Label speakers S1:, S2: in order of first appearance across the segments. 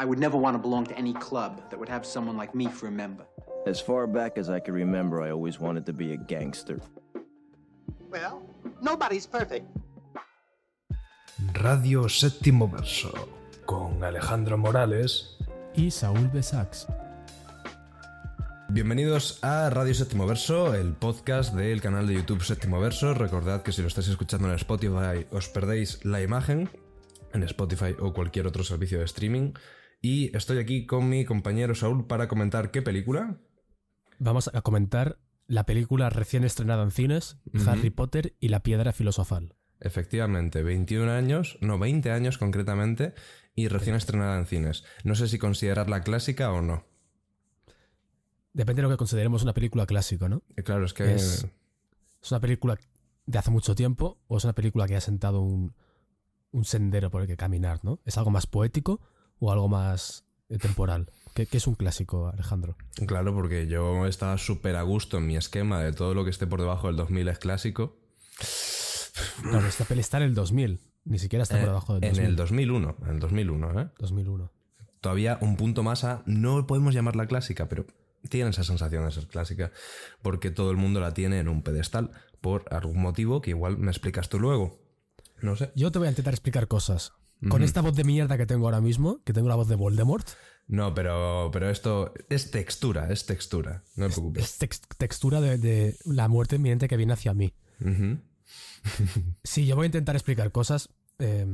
S1: I would never want to belong to any club that would have someone like me for a member.
S2: As far back as I can remember, I always wanted to be a gangster.
S3: Well, nobody's perfect.
S4: Radio Séptimo Verso, con Alejandro Morales
S5: y Saúl Besax.
S4: Bienvenidos a Radio Séptimo Verso, el podcast del canal de YouTube Séptimo Verso. Recordad que si lo estáis escuchando en Spotify os perdéis la imagen en Spotify o cualquier otro servicio de streaming. Y estoy aquí con mi compañero Saúl para comentar qué película.
S5: Vamos a comentar la película recién estrenada en cines, Harry Potter y la piedra filosofal.
S4: Efectivamente, 21 años, no 20 años concretamente, y recién estrenada en cines. No sé si considerarla clásica o no.
S5: Depende de lo que consideremos una película clásica, ¿no?
S4: Eh, claro, es que...
S5: Es, es, una película de hace mucho tiempo o es una película que ha sentado un, un sendero por el que caminar, ¿no? ¿Es algo más poético o algo más eh, temporal? ¿Qué, ¿Qué, es un clásico, Alejandro?
S4: Claro, porque yo estaba súper a gusto en mi esquema de todo lo que esté por debajo del 2000 es clásico.
S5: Claro, esta peli está en el 2000. Ni siquiera está
S4: eh,
S5: por debajo del
S4: 2000. En el 2001. En el 2001, ¿eh?
S5: 2001.
S4: Todavía un punto más a... No podemos llamarla clásica, pero tiene esa sensación de ser clásica. Porque todo el mundo la tiene en un pedestal. Por algún motivo que igual me explicas tú luego. No sé.
S5: Yo te voy a intentar explicar cosas. Con esta voz de mierda que tengo ahora mismo, que tengo la voz de Voldemort.
S4: No, pero, pero esto es textura, es textura. No te preocupes.
S5: Es, tex textura de, de, la muerte inminente que viene hacia mí.
S4: Uh -huh.
S5: sí, yo voy a intentar explicar cosas. Eh,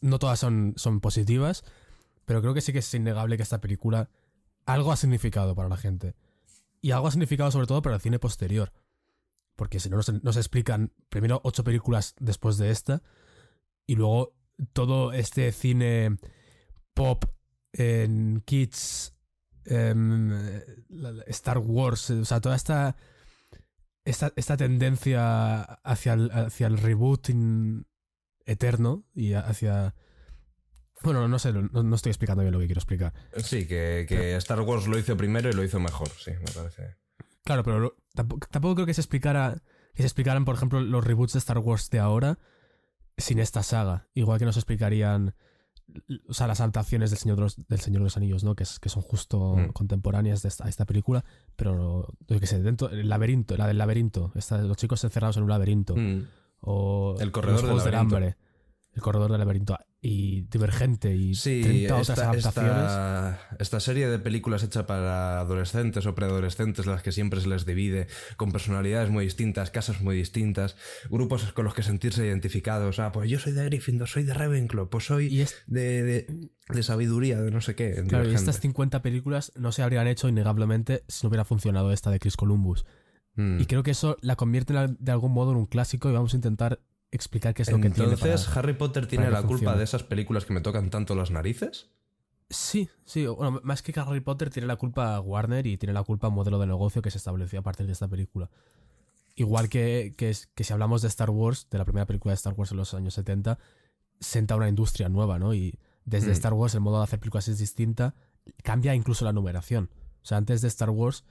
S5: no todas son, son positivas, pero creo que sí que es innegable que esta película algo ha significado para la gente. Y algo ha significado sobre todo para el cine posterior. Porque si no nos, nos explican primero ocho películas después de esta y luego todo este cine pop en kids, eh, Star Wars, o sea, toda esta, esta, esta tendencia hacia el, hacia el reboot eterno y hacia... Bueno, no sé, no, no, estoy explicando bien lo que quiero explicar.
S4: Sí, que, que Star Wars lo hizo primero y lo hizo mejor, sí, me parece.
S5: Claro, pero lo, tampoco, tampoco, creo que se explicara que se explicaran, por ejemplo, los reboots de Star Wars de ahora sin esta saga. Igual que nos explicarían o sea, las adaptaciones del Señor de los, del Señor de los Anillos, ¿no? Que, es, que son justo mm. contemporáneas de esta, esta, película, pero yo qué sé, dentro el laberinto, la del laberinto, esta, los chicos encerrados en un laberinto.
S4: Mm.
S5: O
S4: el corredor
S5: los
S4: del,
S5: del hambre. El corredor del laberinto. Y Divergente y
S4: sí,
S5: 30 otras
S4: esta,
S5: adaptaciones.
S4: Esta, esta, serie de películas hecha para adolescentes o preadolescentes, las que siempre se les divide, con personalidades muy distintas, casas muy distintas, grupos con los que sentirse identificados. Ah, pues yo soy de Gryffindor, soy de Ravenclaw, pues soy
S5: es,
S4: de, de, de, sabiduría, de no sé qué.
S5: Claro, y estas 50 películas no se habrían hecho innegablemente si no hubiera funcionado esta de Chris Columbus.
S4: Mm.
S5: Y creo que eso la convierte de algún modo en un clásico y vamos a intentar explicar qué es lo que tiene.
S4: Entonces, ¿Harry Potter tiene la culpa de esas películas que me tocan tanto las narices?
S5: Sí, sí. Bueno, más que Harry Potter tiene la culpa Warner y tiene la culpa modelo de negocio que se estableció a partir de esta película. Igual que, que, que si hablamos de Star Wars, de la primera película de Star Wars en los años 70, senta una industria nueva, ¿no? Y desde
S4: Mm.
S5: Star Wars el modo de hacer películas es distinta, cambia incluso la numeración. O sea, antes de Star Wars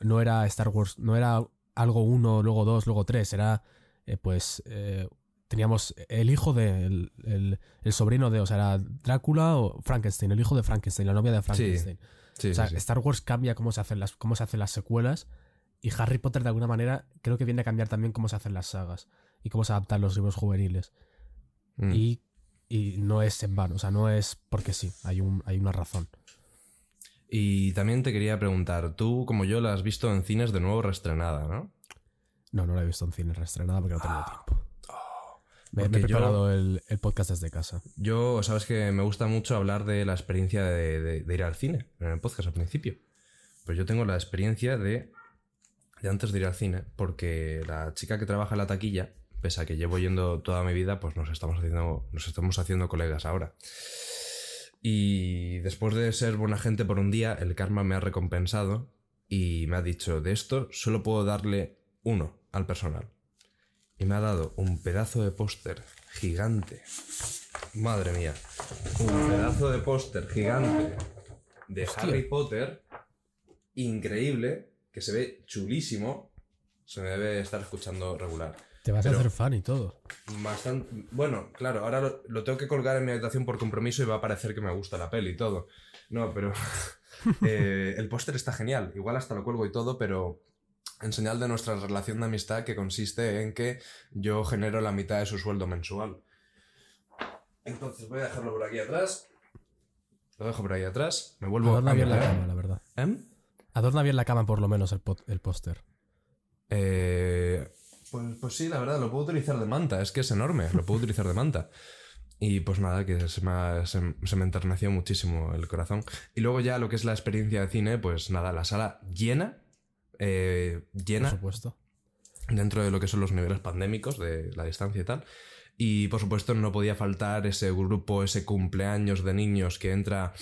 S5: no era Star Wars, no era algo uno, luego dos, luego tres, era eh, pues eh, teníamos el hijo de el, el, el, sobrino de, o sea, era Drácula o Frankenstein, el hijo de Frankenstein, la novia de Frankenstein.
S4: Sí, sí,
S5: o sea,
S4: sí.
S5: Star Wars cambia cómo se hacen las cómo se hacen las secuelas y Harry Potter de alguna manera creo que viene a cambiar también cómo se hacen las sagas y cómo se adaptan los libros juveniles.
S4: Mm.
S5: Y, y no es en vano, o sea, no es porque sí, hay un hay una razón.
S4: Y también te quería preguntar, tú como yo la has visto en cines de nuevo reestrenada, ¿no?
S5: No, no la he visto en cine reestrenada porque no tengo
S4: Ah.
S5: tiempo. Me, me, he
S4: Porque yo-
S5: preparado el, el, podcast desde casa.
S4: Yo, sabes que me gusta mucho hablar de la experiencia de, de, de ir al cine en el podcast al principio. Pues yo tengo la experiencia de, de antes de ir al cine, porque la chica que trabaja en la taquilla, pese a que llevo yendo toda mi vida, pues nos estamos haciendo, nos estamos haciendo colegas ahora. Y después de ser buena gente por un día, el karma me ha recompensado y me ha dicho, de esto solo puedo darle uno al personal. Y me ha dado un pedazo de póster gigante. Madre mía. Un pedazo de póster gigante de
S5: Hostia.
S4: Harry Potter. Increíble. Que se ve chulísimo. Se me debe estar escuchando regular.
S5: Te vas
S4: Pero-
S5: a hacer fan y todo.
S4: Bastante. Bueno, claro, ahora lo, lo tengo que colgar en mi habitación por compromiso y va a parecer que me gusta la peli y todo. No, pero. eh, el póster está genial. Igual hasta lo cuelgo y todo, pero. En señal de nuestra relación de amistad que consiste en que yo genero la mitad de su sueldo mensual. Entonces voy a dejarlo por aquí atrás. Lo dejo por ahí atrás. Me vuelvo
S5: Adorna
S4: a
S5: bien la cama, la verdad.
S4: ¿Eh?
S5: Adorna bien la cama por lo menos el, póster.
S4: Eh, pues, pues sí, la verdad, lo puedo utilizar de manta, es que es enorme, lo puedo utilizar de manta. Y pues nada, que se me, ha- se, se me enterneció muchísimo el corazón. Y luego ya lo que es la experiencia de cine, pues nada, la sala llena, eh,
S5: Por
S4: llena
S5: supuesto.
S4: dentro de lo que son los niveles pandémicos de la distancia y tal. Y por supuesto no podía faltar ese grupo, ese cumpleaños de niños que entra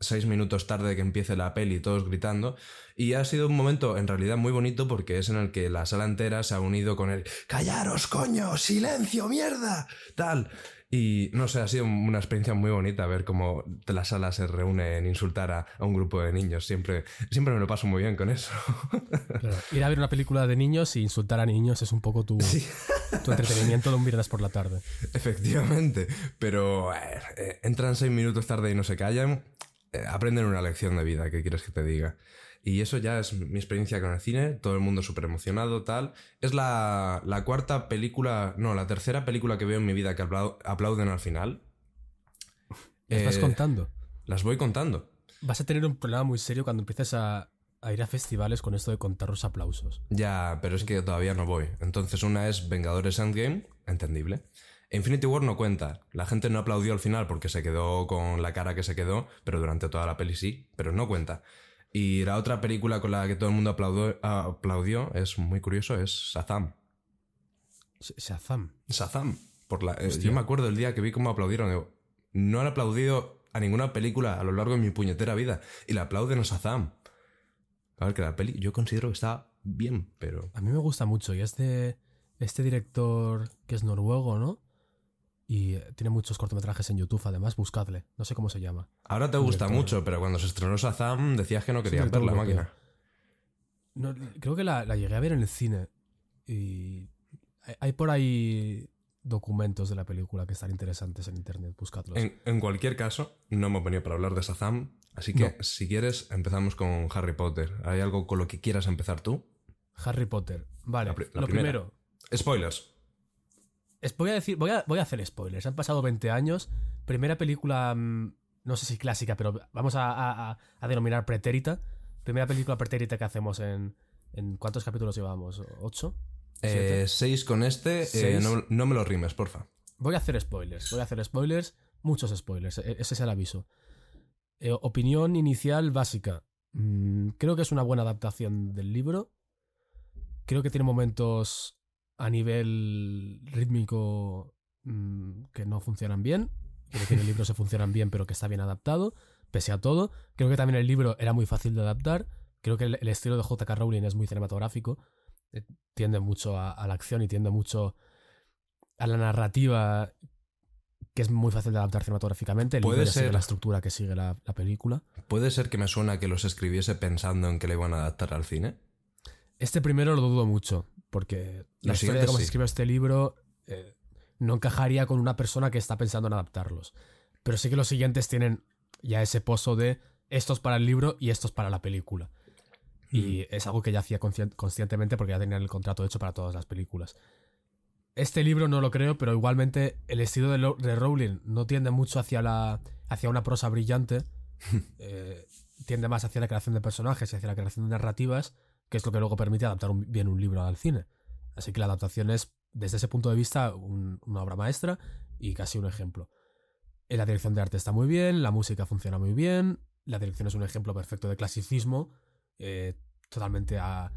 S4: seis minutos tarde de que empiece la peli, todos gritando. Y ha sido un momento en realidad muy bonito porque es en el que la sala entera se ha unido con el ¡Callaros, coño! ¡Silencio, mierda! Tal. Y no sé, ha sido una experiencia muy bonita ver cómo la sala se reúne en insultar a, a un grupo de niños. Siempre, siempre me lo paso muy bien con eso.
S5: Claro, Ir a ver una película de niños e insultar a niños es un poco tu, tu entretenimiento de un viernes por la tarde.
S4: Efectivamente, pero eh, entran seis minutos tarde y no se callan, eh, aprenden una lección de vida, ¿qué quieres que te diga? Y eso ya es mi experiencia con el cine, todo el mundo súper emocionado, tal. Es la, la cuarta película, no, la tercera película que veo en mi vida que aplau- aplauden al final.
S5: ¿Me estás
S4: Eh,
S5: contando?
S4: Las voy contando.
S5: Vas a tener un problema muy serio cuando empieces a, a ir a festivales con esto de contar los aplausos.
S4: Ya, pero es que todavía no voy. Entonces una es Vengadores Endgame, entendible. Infinity War no cuenta. La gente no aplaudió al final porque se quedó con la cara que se quedó, pero durante toda la peli sí, pero no cuenta. Y la otra película con la que todo el mundo aplaudió, aplaudió es muy curioso, es Shazam.
S5: Sh- Shazam.
S4: Shazam. Por la, eh, yo me acuerdo el día que vi cómo aplaudieron. no han aplaudido a ninguna película a lo largo de mi puñetera vida. Y le aplauden a Shazam. A ver, que la peli yo considero que está bien, pero...
S5: A mí me gusta mucho y es de este director que es noruego, ¿no? Y eh, tiene muchos cortometrajes en YouTube, además, buscadle. No sé cómo se llama.
S4: Ahora te gusta
S5: Director.
S4: mucho, pero cuando se estrenó Shazam decías que no querías ver la máquina.
S5: No, creo que la, la llegué a ver en el cine. Y hay, hay por ahí documentos de la película que están interesantes en internet. Buscadlos.
S4: En, en cualquier caso, no hemos venido para hablar de Shazam, así que
S5: No.
S4: si quieres empezamos con Harry Potter. ¿Hay algo con lo que quieras empezar tú?
S5: Harry Potter. Vale,
S4: La pri- la
S5: lo
S4: primera.
S5: primero.
S4: Spoilers.
S5: Voy, a decir, voy, a, voy a hacer spoilers. Han pasado 20 años. Primera película, mm, no sé si clásica, pero vamos a, a- a- a denominar pretérita. Primera película pretérita que hacemos en... ¿En cuántos capítulos llevamos? ¿Ocho?
S4: Eh, seis con este, eh, no, no me lo rimes, porfa.
S5: Voy a hacer spoilers. Voy a hacer spoilers. Muchos spoilers. e- Ese es el aviso. Eh, opinión inicial básica. Mm, creo que es una buena adaptación del libro. Creo que tiene momentos a nivel rítmico mm, que no funcionan bien. Creo que en el libro se funcionan bien, pero que está bien adaptado. Pese a todo. Creo que también el libro era muy fácil de adaptar. Creo que el, el estilo de J.K. Rowling es muy cinematográfico. Eh, tiende mucho a, a la acción y tiende mucho a la narrativa que es muy fácil de adaptar cinematográficamente. El libro
S4: Puede
S5: sigue
S4: ser.
S5: la estructura que sigue la, la película.
S4: ¿Puede ser que me suena que los escribiese pensando en que le iban a adaptar al cine?
S5: Este primero lo dudo mucho, porque la
S4: Los
S5: historia de cómo se escribe este libro eh, no encajaría con una persona que está pensando en adaptarlos. Pero sí que los siguientes tienen ya ese pozo de estos para el libro y estos para la película. Y es algo que ya hacía conscien- conscientemente porque ya tenían el contrato hecho para todas las películas. Este libro no lo creo, pero igualmente el estilo de, Lo- de Rowling no tiende mucho hacia, la, hacia una prosa brillante. eh, tiende más hacia la creación de personajes y hacia la creación de narrativas, que es lo que luego permite adaptar un- bien un libro al cine. Así que la adaptación es, desde ese punto de vista, un- una obra maestra y casi un ejemplo. Eh, La dirección de arte está muy bien, la música funciona muy bien, la dirección es un ejemplo perfecto de clasicismo, eh, totalmente a,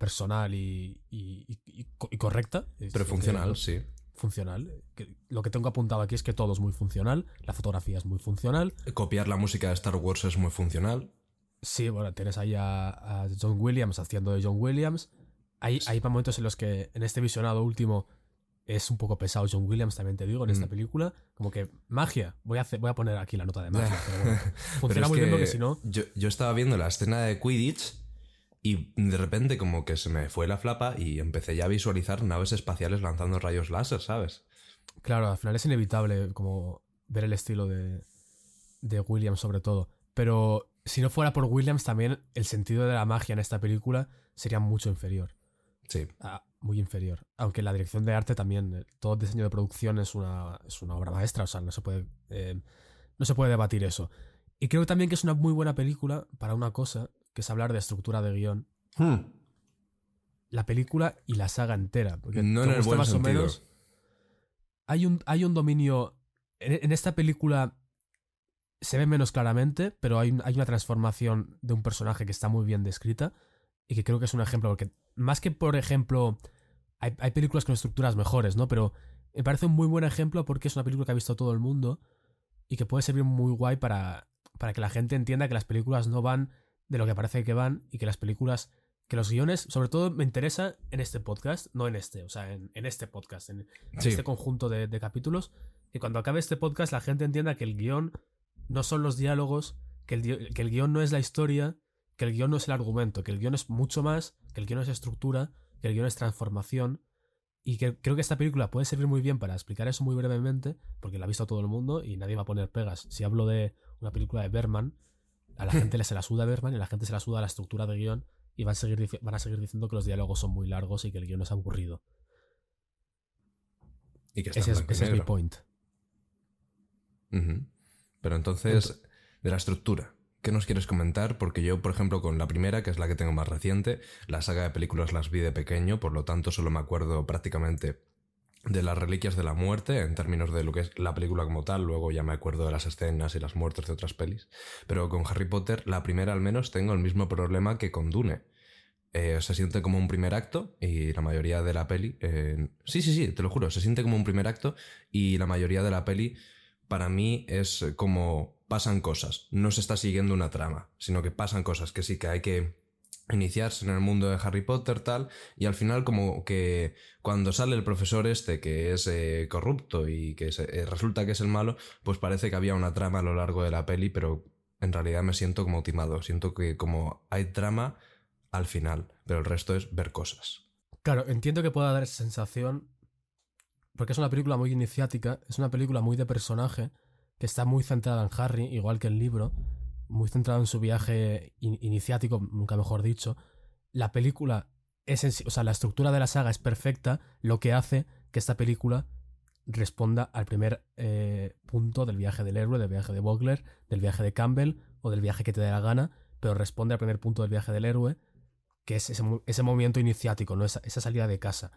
S5: personal y, y- y- y co- y correcta.
S4: Pero funcional, sí.
S5: funcional. Lo que tengo apuntado aquí es que todo es muy funcional, la fotografía es muy funcional.
S4: Copiar la música de Star Wars es muy funcional.
S5: Sí, bueno, tienes ahí a, a John Williams haciendo de John Williams. Hay, hay momentos en los que en este visionado último es un poco pesado John Williams, también te digo, en esta
S4: Mm.
S5: película. Como que magia. Voy a, hacer, voy a poner aquí la nota de magia. pero bueno.
S4: Pero
S5: Funciona muy bien
S4: que
S5: porque si no...
S4: Yo, yo estaba viendo la escena de Quidditch Y de repente como que se me fue la flapa y empecé ya a visualizar naves espaciales lanzando rayos láser, ¿sabes?
S5: Claro, al final es inevitable como ver el estilo de, de Williams sobre todo. Pero si no fuera por Williams también el sentido de la magia en esta película sería mucho inferior.
S4: Sí.
S5: Ah, muy inferior. Aunque la dirección de arte también, eh, todo el diseño de producción es una, es una obra maestra, o sea, no se puede, eh, no se puede debatir eso. Y creo también que es una muy buena película para una cosa, que es hablar de estructura de guion.
S4: Hmm.
S5: La película y la saga entera. Porque
S4: No en el buen
S5: más o menos. Hay un, hay un dominio. En, en esta película se ve menos claramente, pero hay, un- hay una transformación de un personaje que está muy bien descrita y que creo que es un ejemplo, porque más que por ejemplo, hay, hay películas con estructuras mejores, ¿no? Pero me parece un muy buen ejemplo porque es una película que ha visto todo el mundo y que puede servir muy guay para, para que la gente entienda que las películas no van de lo que parece que van y que las películas, que los guiones, sobre todo me interesa en este podcast, no en este, o sea, en, en este podcast, en, en
S4: Sí.
S5: este conjunto de, de capítulos, y cuando acabe este podcast la gente entienda que el guion no son los diálogos, que el, que el guion no es la historia, que el guion no es el argumento, que el guion es mucho más, que el guion es estructura, que el guion es transformación, y que creo que esta película puede servir muy bien para explicar eso muy brevemente, porque la ha visto todo el mundo y nadie va a poner pegas. Si hablo de una película de Berman, a la gente le se la suda Berman y a la gente se la suda la estructura de guion y van a, seguir, van a seguir diciendo que los diálogos son muy largos y que el guion es aburrido.
S4: Y que está
S5: Ese es, ese mi point.
S4: Pero entonces, de la estructura, ¿qué nos quieres comentar? Porque yo, por ejemplo, con la primera, que es la que tengo más reciente, la saga de películas las vi de pequeño, por lo tanto solo me acuerdo prácticamente de las reliquias de la muerte en términos de lo que es la película como tal, luego ya me acuerdo de las escenas y las muertes de otras pelis. Pero con Harry Potter, la primera al menos, tengo el mismo problema que con Dune. Eh, se siente como un primer acto y la mayoría de la peli... eh, sí, sí, sí, te lo juro, se siente como un primer acto y la mayoría de la peli para mí es como pasan cosas. No se está siguiendo una trama, sino que pasan cosas que sí que hay que iniciarse en el mundo de Harry Potter tal y al final como que cuando sale el profesor este que es eh, corrupto y que eh, resulta que es el malo pues parece que había una trama a lo largo de la peli pero en realidad me siento como timado siento que como hay trama al final pero el resto es ver cosas
S5: Claro, entiendo que pueda dar esa sensación porque es una película muy iniciática, es una película muy de personaje, que está muy centrada en Harry, igual que el libro, muy centrado en su viaje in- iniciático, nunca mejor dicho. La película es en sí- o sea, la estructura de la saga es perfecta, lo que hace que esta película responda al primer eh, punto del viaje del héroe, del viaje de Vogler, del viaje de Campbell o del viaje que te dé la gana, pero responde al primer punto del viaje del héroe, que es ese, ese movimiento iniciático, ¿no? esa salida de casa.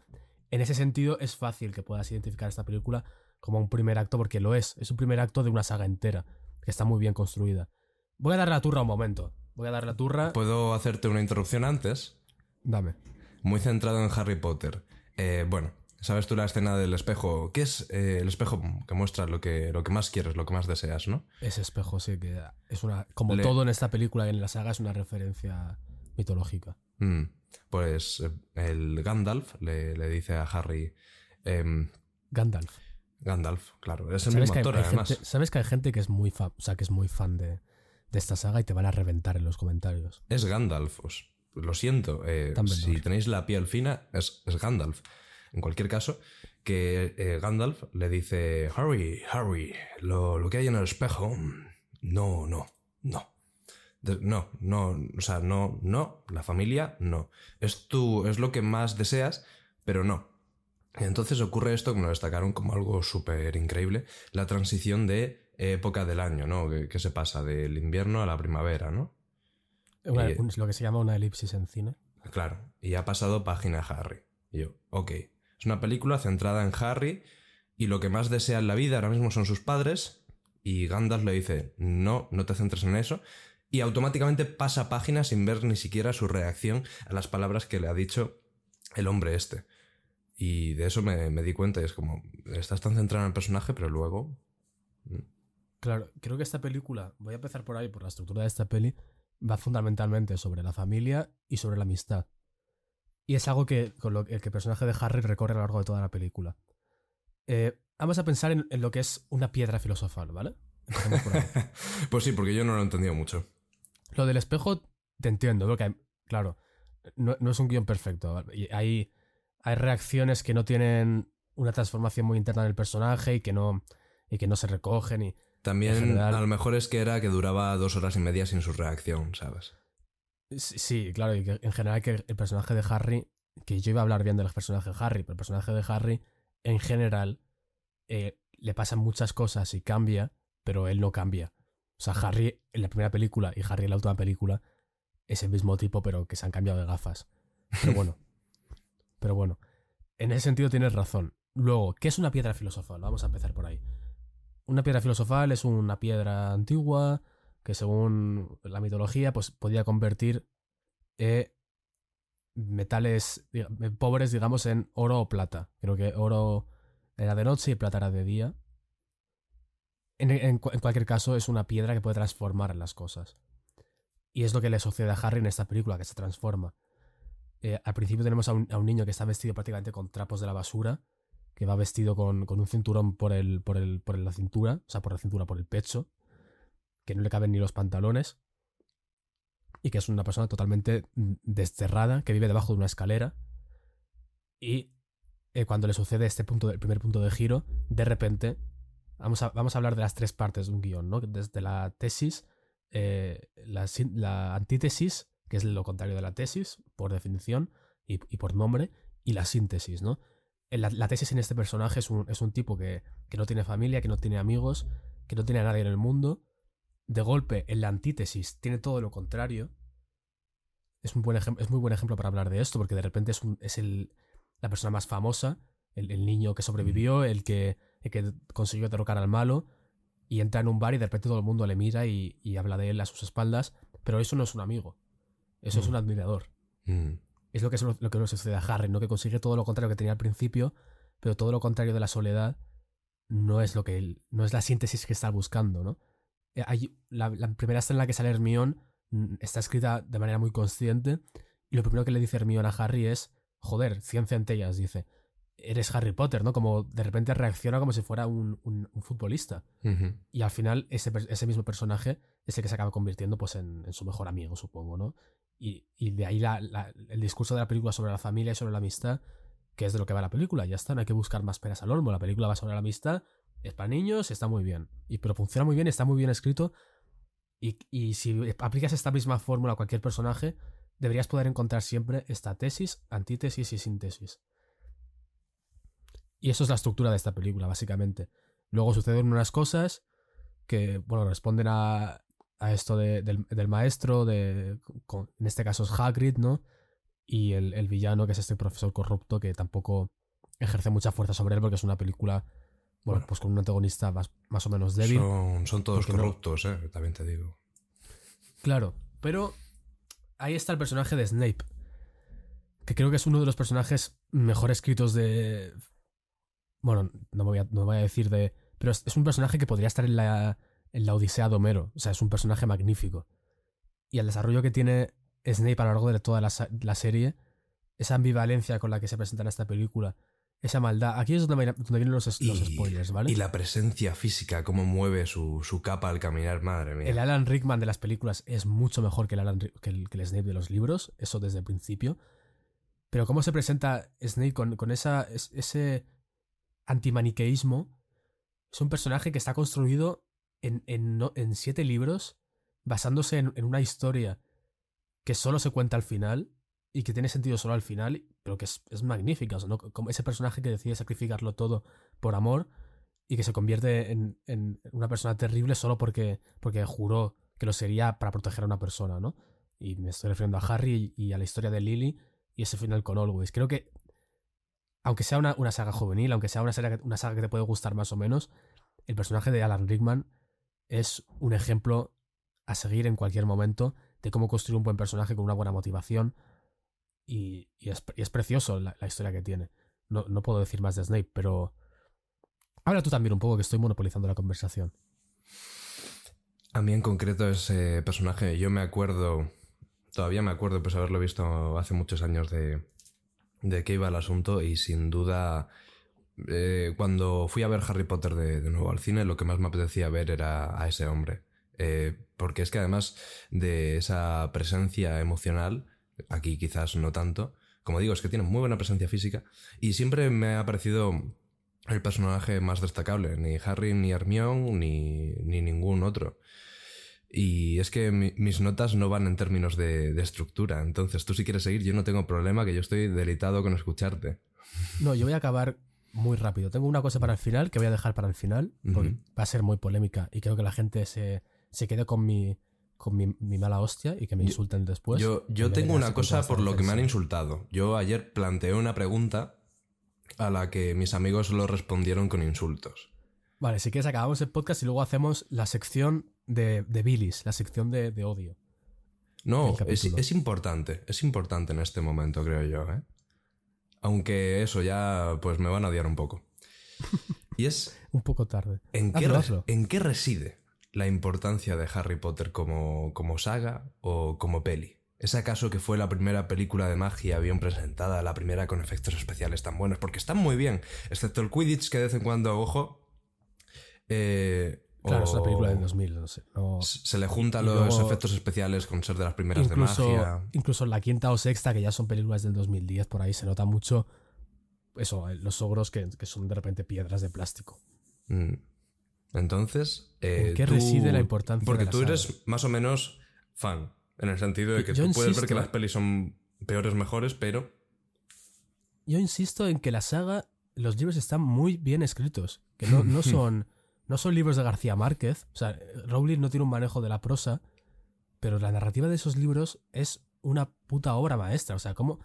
S5: En ese sentido, es fácil que puedas identificar esta película como un primer acto, porque lo es. Es un primer acto de una saga entera, que está muy bien construida. Voy a dar la turra un momento. Voy a dar la turra.
S4: ¿Puedo hacerte una introducción antes?
S5: Dame.
S4: muy centrado en Harry Potter. Eh, bueno, sabes tú la escena del espejo. ¿Qué es eh, el espejo que muestra lo que, lo que más quieres, lo que más deseas, no?
S5: Ese espejo, sí, que es una. Como
S4: Le-
S5: todo en esta película y en la saga, es una referencia mitológica.
S4: Mm, Pues eh, el Gandalf le, le dice a Harry. em,
S5: Gandalf.
S4: Gandalf, claro, es el
S5: ¿Sabes
S4: mismo
S5: hay,
S4: actor
S5: hay
S4: además.
S5: gente, ¿Sabes que hay gente que es muy fan, o sea, que es muy fan de, de esta saga y te van a reventar en los comentarios?
S4: Es Gandalf, os- lo siento. eh, si tenéis la piel fina, es, es Gandalf. En cualquier caso, que eh, Gandalf le dice: Harry, Harry, lo, lo que hay en el espejo. No, no, no. No, no, o sea, no, no, la familia, no. Es tú, es lo que más deseas, pero no. Entonces ocurre esto que nos destacaron como algo súper increíble, la transición de época del año, ¿no? Que, que se pasa del invierno a la primavera, ¿no? Y-
S5: un- lo que se llama una elipsis en cine.
S4: Claro, y ha pasado página a Harry. Y yo, ok. Es una película centrada en Harry y lo que más desea en la vida ahora mismo son sus padres. Y Gandalf le dice, no, no te centres en eso. Y automáticamente pasa página sin ver ni siquiera su reacción a las palabras que le ha dicho el hombre este. Y de eso me, me di cuenta y es como, estás tan centrado en el personaje, pero luego... mm,
S5: Claro, creo que esta película, voy a empezar por ahí, por la estructura de esta peli, va fundamentalmente sobre la familia y sobre la amistad. Y es algo que, con lo que el que el personaje de Harry recorre a lo largo de toda la película. Eh, vamos a pensar en, en lo que es una piedra filosofal, ¿vale? Por
S4: pues sí, porque yo no lo he entendido mucho.
S5: Lo del espejo, te entiendo, veo que hay- claro, no, no es un guion perfecto. Y hay, hay reacciones que no tienen una transformación muy interna en el personaje y que no, y que no se recogen. Y,
S4: También
S5: general-
S4: a lo mejor es que era que duraba dos horas y media sin su reacción, ¿sabes?
S5: Sí, sí, claro, y que en general que el personaje de Harry, que yo iba a hablar bien del personaje de Harry, pero el personaje de Harry, en general, eh, le pasan muchas cosas y cambia, pero él no cambia. O sea, Harry en la primera película y Harry en la última película es el mismo tipo, pero que se han cambiado de gafas. Pero bueno. pero bueno. En ese sentido tienes razón. Luego, ¿qué es una piedra filosofal? Vamos a empezar por ahí. Una piedra filosofal es una piedra antigua que según la mitología pues podía convertir eh, metales pobres digamos en oro o plata. Creo que oro era de noche y plata era de día. En, en cu- en cualquier caso es una piedra que puede transformar las cosas. Y es lo que le sucede a Harry en esta película, que se transforma. Eh, al principio tenemos a un, niño que está vestido prácticamente con trapos de la basura, que va vestido con, con un cinturón por, el, por, el, por la cintura, o sea, por la cintura, por el pecho, que no le caben ni los pantalones, y que es una persona totalmente mm, desterrada, que vive debajo de una escalera, y eh, cuando le sucede este punto, el primer punto de giro, de repente, vamos a, vamos a hablar de las tres partes de un guion, ¿no? Desde la tesis, eh, la, antítesis, que es lo contrario de la tesis, por definición y, y por nombre, y la síntesis, ¿no? En La, la tesis en este personaje es un, es un tipo que, que no tiene familia, que no tiene amigos, que no tiene a nadie en el mundo. De golpe, en la antítesis tiene todo lo contrario. Es, un buen es muy buen ejemplo para hablar de esto, porque de repente es, un- es el, la persona más famosa, el, el niño que sobrevivió, el que, que consiguió derrocar al malo, y entra en un bar y de repente todo el mundo le mira y, y habla de él a sus espaldas, pero eso no es un amigo, eso es
S4: Mm.
S5: un admirador.
S4: Mm.
S5: Es lo que, es lo, lo que le sucede a Harry, ¿no? Que consigue todo lo contrario que tenía al principio, pero todo lo contrario de la soledad no es lo que él, no es la síntesis que está buscando, ¿no? Eh, hay- la, la primera escena en la que sale Hermione mm, está escrita de manera muy consciente y lo primero que le dice Hermione a Harry es, joder, 100 centellas, dice, eres Harry Potter, ¿no? Como de repente reacciona como si fuera un, un- un futbolista. Y al final ese, ese mismo personaje es el que se acaba convirtiendo pues, en, en su mejor amigo, supongo, ¿no? Y, y de ahí la- la- el discurso de la película sobre la familia y sobre la amistad, que es de lo que va la película. Ya está, no hay que buscar más peras al olmo. La película va sobre la amistad, es para niños, está muy bien. Y, pero funciona muy bien, está muy bien escrito. Y, y si aplicas esta misma fórmula a cualquier personaje, deberías poder encontrar siempre esta tesis, antítesis y síntesis. Y eso es la estructura de esta película, básicamente. Luego suceden unas cosas que, bueno, responden a, a esto de- del, del maestro, de, con- en este caso es Hagrid, ¿no? Y el, el villano, que es este profesor corrupto, que tampoco ejerce mucha fuerza sobre él porque es una película, bueno,
S4: Bueno.
S5: pues con un antagonista más, más o menos débil.
S4: Son, son todos
S5: no-
S4: corruptos, ¿eh? También te digo.
S5: Claro, pero ahí está el personaje de Snape, que creo que es uno de los personajes mejor escritos de... Bueno, no me voy a, no voy a decir de... Pero es, es un personaje que podría estar en la, en la Odisea de Homero. O sea, es un personaje magnífico. Y el desarrollo que tiene Snape a lo largo de toda la, la serie, esa ambivalencia con la que se presenta en esta película, esa maldad... Aquí es donde, donde vienen los, spoilers, ¿vale?
S4: Y la presencia física, cómo mueve su, su capa al caminar, madre mía.
S5: El Alan Rickman de las películas es mucho mejor que el, Alan que el, que el Snape de los libros, eso desde el principio. Pero cómo se presenta Snape con, con esa, es- ese antimaniqueísmo, es un personaje que está construido en, en, siete libros, basándose en, en una historia que solo se cuenta al final y que tiene sentido solo al final, pero que es, es magnífica. o sea, ¿no? Como ese personaje que decide sacrificarlo todo por amor y que se convierte en, en una persona terrible solo porque, porque juró que lo sería para proteger a una persona, ¿no? Y me estoy refiriendo a Harry y a la historia de Lily y ese final con Always. Creo que, aunque sea una, una saga juvenil, aunque sea una saga, una saga que te puede gustar más o menos, el personaje de Alan Rickman es un ejemplo a seguir en cualquier momento de cómo construir un buen personaje con una buena motivación. Y, y es, precioso la, la historia que tiene. No, no puedo decir más de Snape, pero... Habla tú también un poco, que estoy monopolizando la conversación.
S4: A mí en concreto ese personaje, yo me acuerdo, todavía me acuerdo pues haberlo visto hace muchos años de, de qué iba el asunto y sin duda eh, cuando fui a ver Harry Potter de, nuevo al cine lo que más me apetecía ver era a ese hombre. Eh, porque es que además de esa presencia emocional Aquí quizás no tanto. Como digo, es que tiene muy buena presencia física y siempre me ha parecido el personaje más destacable. Ni Harry, ni Hermione, ni, ni ningún otro. Y es que mi- mis notas no van en términos de, de estructura. Entonces, tú si quieres seguir, yo no tengo problema, que yo estoy deleitado con escucharte.
S5: No, yo voy a acabar muy rápido. Tengo una cosa para el final que voy a dejar para el final, porque va a ser muy polémica y creo que la gente se, se quede con mi con mi, mi mala hostia y que me
S4: Yo-
S5: insulten después.
S4: yo yo tengo una cosa por lo que me han insultado. Yo ayer planteé una pregunta a la que mis amigos lo respondieron con insultos.
S5: Vale, si quieres acabamos el podcast y luego hacemos la sección de, de bilis, la sección de, de odio.
S4: No, es, es importante, es importante en este momento, creo yo, ¿eh? Aunque eso ya, pues me van a odiar un poco. Y es,
S5: Un poco tarde.
S4: ¿en qué,
S5: Hazlo,
S4: re-
S5: hazlo.
S4: ¿en qué reside la importancia de Harry Potter como, como saga o como peli? ¿Es acaso que fue la primera película de magia bien presentada, la primera con efectos especiales tan buenos? Porque están muy bien, excepto el Quidditch que de vez en cuando, ojo... eh,
S5: Claro, es una película del 2000, no sé. no-
S4: Se le juntan los
S5: luego-
S4: efectos especiales con ser de las primeras de magia.
S5: incluso en la quinta o sexta, que ya son películas del 2010, por ahí se nota mucho eso, eh, los ogros que, que son de repente piedras de plástico.
S4: Mm. Entonces, eh,
S5: ¿En qué
S4: tú-
S5: reside la importancia
S4: Porque
S5: de
S4: tú eres más o menos fan, en el sentido de que
S5: Yo
S4: tú puedes ver que las pelis son peores, mejores, pero
S5: Yo insisto en que la saga, los libros están muy bien escritos, que no, no son no son libros de García Márquez, o sea, Rowling no tiene un manejo de la prosa, pero la narrativa de esos libros es una puta obra maestra, o sea, como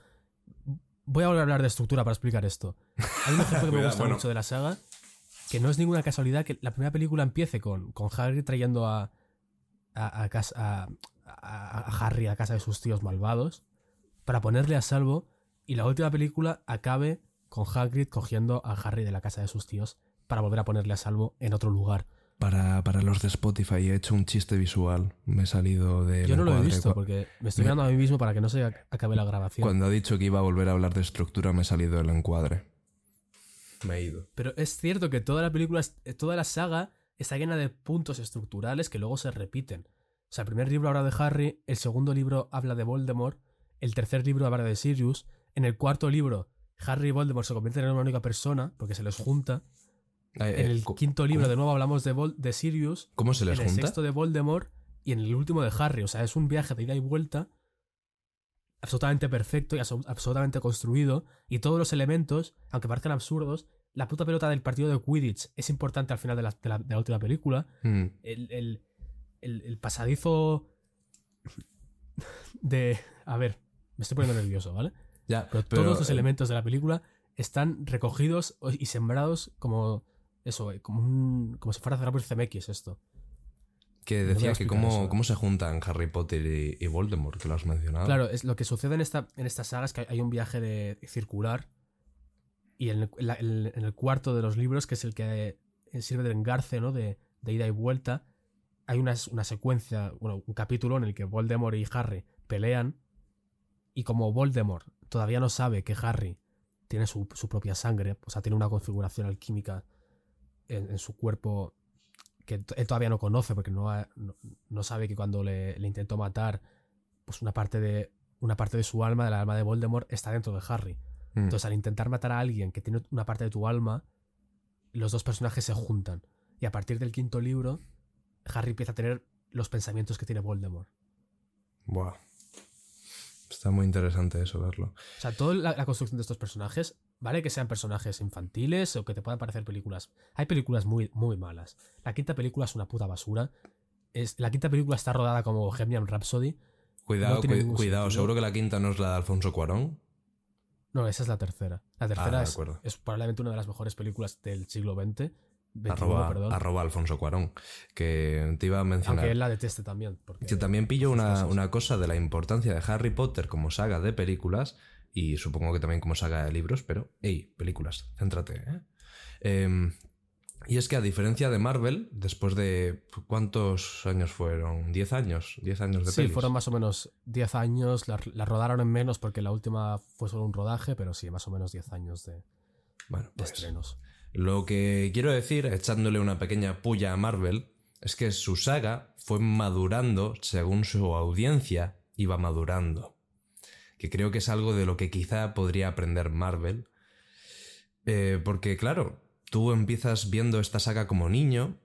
S5: voy a volver a hablar de estructura para explicar esto. Hay un ejemplo que me gusta
S4: bueno.
S5: mucho de la saga, que no es ninguna casualidad que la primera película empiece con, con Harry trayendo a, a, a casa- a Harry a casa de sus tíos malvados para ponerle a salvo y la última película acabe con Hagrid cogiendo a Harry de la casa de sus tíos para volver a ponerle a salvo en otro lugar.
S4: para, para los de Spotify he hecho un chiste visual. Me he salido de.
S5: Yo no lo he visto porque me estoy mirando a mí mismo para que no se ac- acabe la grabación.
S4: Cuando ha dicho que iba a volver a hablar de estructura, me he salido el encuadre. Me he ido.
S5: Pero es cierto que toda la película, toda la saga está llena de puntos estructurales que luego se repiten. O sea, el primer libro habla de Harry, el segundo libro habla de Voldemort, el tercer libro habla de Sirius, en el cuarto libro Harry y Voldemort se convierten en una única persona porque se les junta. En
S4: eh,
S5: el
S4: ¿cómo-
S5: quinto libro
S4: ¿cómo,
S5: de nuevo hablamos de, Vol- de Sirius,
S4: ¿Cómo se les
S5: en el sexto de Voldemort y en el último de Harry. O sea, es un viaje de ida y vuelta absolutamente perfecto y abso- absolutamente construido. Y todos los elementos, aunque parezcan absurdos, la puta pelota del partido de Quidditch es importante al final de la, de la- de la última película.
S4: Mm.
S5: El, el- el- el pasadizo de... A ver, me estoy poniendo nervioso, ¿vale?
S4: Ya,
S5: Pero,
S4: pero,
S5: todos los
S4: eh,
S5: elementos de la película están recogidos y sembrados como... Eso, eh, como, un, como si fuera Cerrapos CMX esto.
S4: Que decía que cómo, cómo se juntan Harry Potter y, y Voldemort, que lo has mencionado.
S5: Claro, es lo que sucede en esta, en esta saga es que hay un viaje de, circular y en el, la- en el cuarto de los libros, que es el que eh, sirve de engarce, ¿no? De, de ida y vuelta, hay una, una secuencia, bueno, un capítulo en el que Voldemort y Harry pelean y como Voldemort todavía no sabe que Harry tiene su, su propia sangre, o sea, tiene una configuración alquímica en, en su cuerpo que él todavía no conoce porque no, ha- no, no sabe que cuando le, le intentó matar, pues una parte de una parte de su alma, del alma de Voldemort, está dentro de Harry.
S4: Mm.
S5: Entonces, al intentar matar a alguien que tiene una parte de tu alma, los dos personajes se juntan. Y a partir del quinto libro, Harry empieza a tener los pensamientos que tiene Voldemort.
S4: Buah. Está muy interesante eso, verlo.
S5: O sea, toda la, la construcción de estos personajes, vale que sean personajes infantiles o que te puedan parecer películas. Hay películas muy, muy malas. La quinta película es una puta basura. Es, la quinta película está rodada como Bohemian Rhapsody.
S4: Cuidado,
S5: No
S4: cuidado. Seguro que la quinta no es la de Alfonso Cuarón.
S5: No, esa es la tercera. La tercera
S4: Ah, de
S5: es, probablemente una de las mejores películas del siglo XX. 21,
S4: Arroba,
S5: perdón.
S4: arroba Alfonso Cuarón. Que te iba a mencionar.
S5: Aunque él la deteste también. Porque
S4: Yo también pillo una, una cosa de la importancia de Harry Potter como saga de películas y supongo que también como saga de libros, pero, hey, películas, céntrate. ¿eh? Em, y es que a diferencia de Marvel, después de... ¿Cuántos años fueron? ¿10 años? ¿10 años de
S5: Sí,
S4: pelis?
S5: fueron más o menos 10 años. La, la rodaron en menos porque la última fue solo un rodaje, pero sí, más o menos 10 años de, de
S4: Bueno, pues,
S5: estrenos.
S4: Lo que quiero decir, echándole una pequeña puya a Marvel, es que su saga fue madurando según su audiencia iba madurando. Que creo que es algo de lo que quizá podría aprender Marvel. Eh, porque claro, tú empiezas viendo esta saga como niño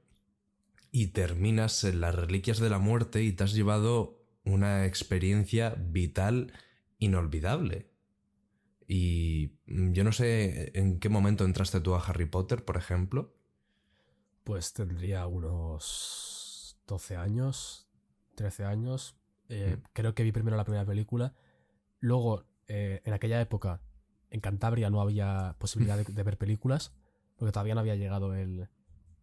S4: y terminas en las Reliquias de la Muerte y te has llevado una experiencia vital inolvidable. Y yo no sé en qué momento entraste tú a Harry Potter, por ejemplo.
S5: Pues tendría unos 12 años, 13 años. Eh,
S4: Mm.
S5: Creo que vi primero la primera película. Luego, eh, en aquella época, en Cantabria no había posibilidad de, de ver películas, porque todavía no había llegado el,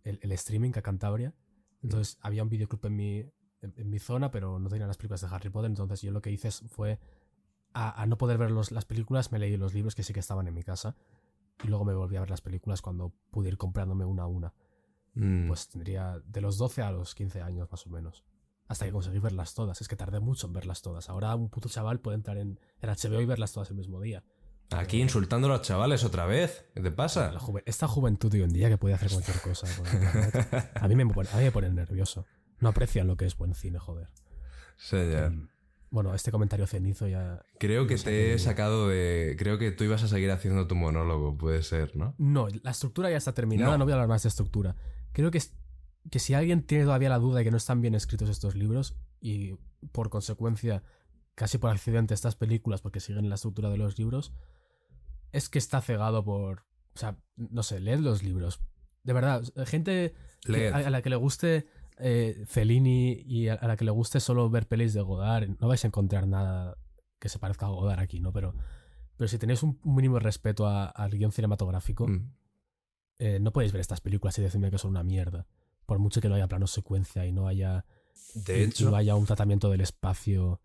S5: el- el streaming a Cantabria. Entonces había un videoclub en mi, en, en mi zona, pero no tenía las películas de Harry Potter. Entonces yo lo que hice fue, a, a no poder ver los- las películas, me leí los libros que sí que estaban en mi casa. Y luego me volví a ver las películas cuando pude ir comprándome una a una
S4: Mm,
S5: pues tendría de los 12 a los 15 años más o menos. Hasta que conseguí verlas todas. Es que tardé mucho en verlas todas. Ahora un puto chaval puede entrar en, en HBO y verlas todas el mismo día.
S4: Aquí insultando a los chavales otra vez. ¿Qué te pasa?
S5: La juve- esta juventud de hoy en día que puede hacer cualquier cosa a mí me pone, a mí me pone nervioso. No aprecian lo que es buen cine, joder.
S4: Sí, ya.
S5: Mm, Bueno, este comentario cenizo ya...
S4: Creo que te he sacado de. Creo que tú ibas a seguir haciendo tu monólogo, puede ser, ¿no?
S5: No, la estructura ya está terminada,
S4: No.
S5: no, voy a hablar más de estructura. Creo que, es- que si alguien tiene todavía la duda de que no están bien escritos estos libros y por consecuencia, casi por accidente, estas películas, porque siguen la estructura de los libros, es que está cegado por... O sea, no sé, leed los libros. De verdad, gente que- a, a la que le guste eh, Fellini y a, a la que le guste solo ver pelis de Godard, no vais a encontrar nada que se parezca a Godard aquí, ¿no? Pero, pero si tenéis un mínimo respeto al guion cinematográfico,
S4: Mm.
S5: eh, no podéis ver estas películas y decirme que son una mierda. Por mucho que no haya plano secuencia y no haya,
S4: De
S5: y no haya un tratamiento del espacio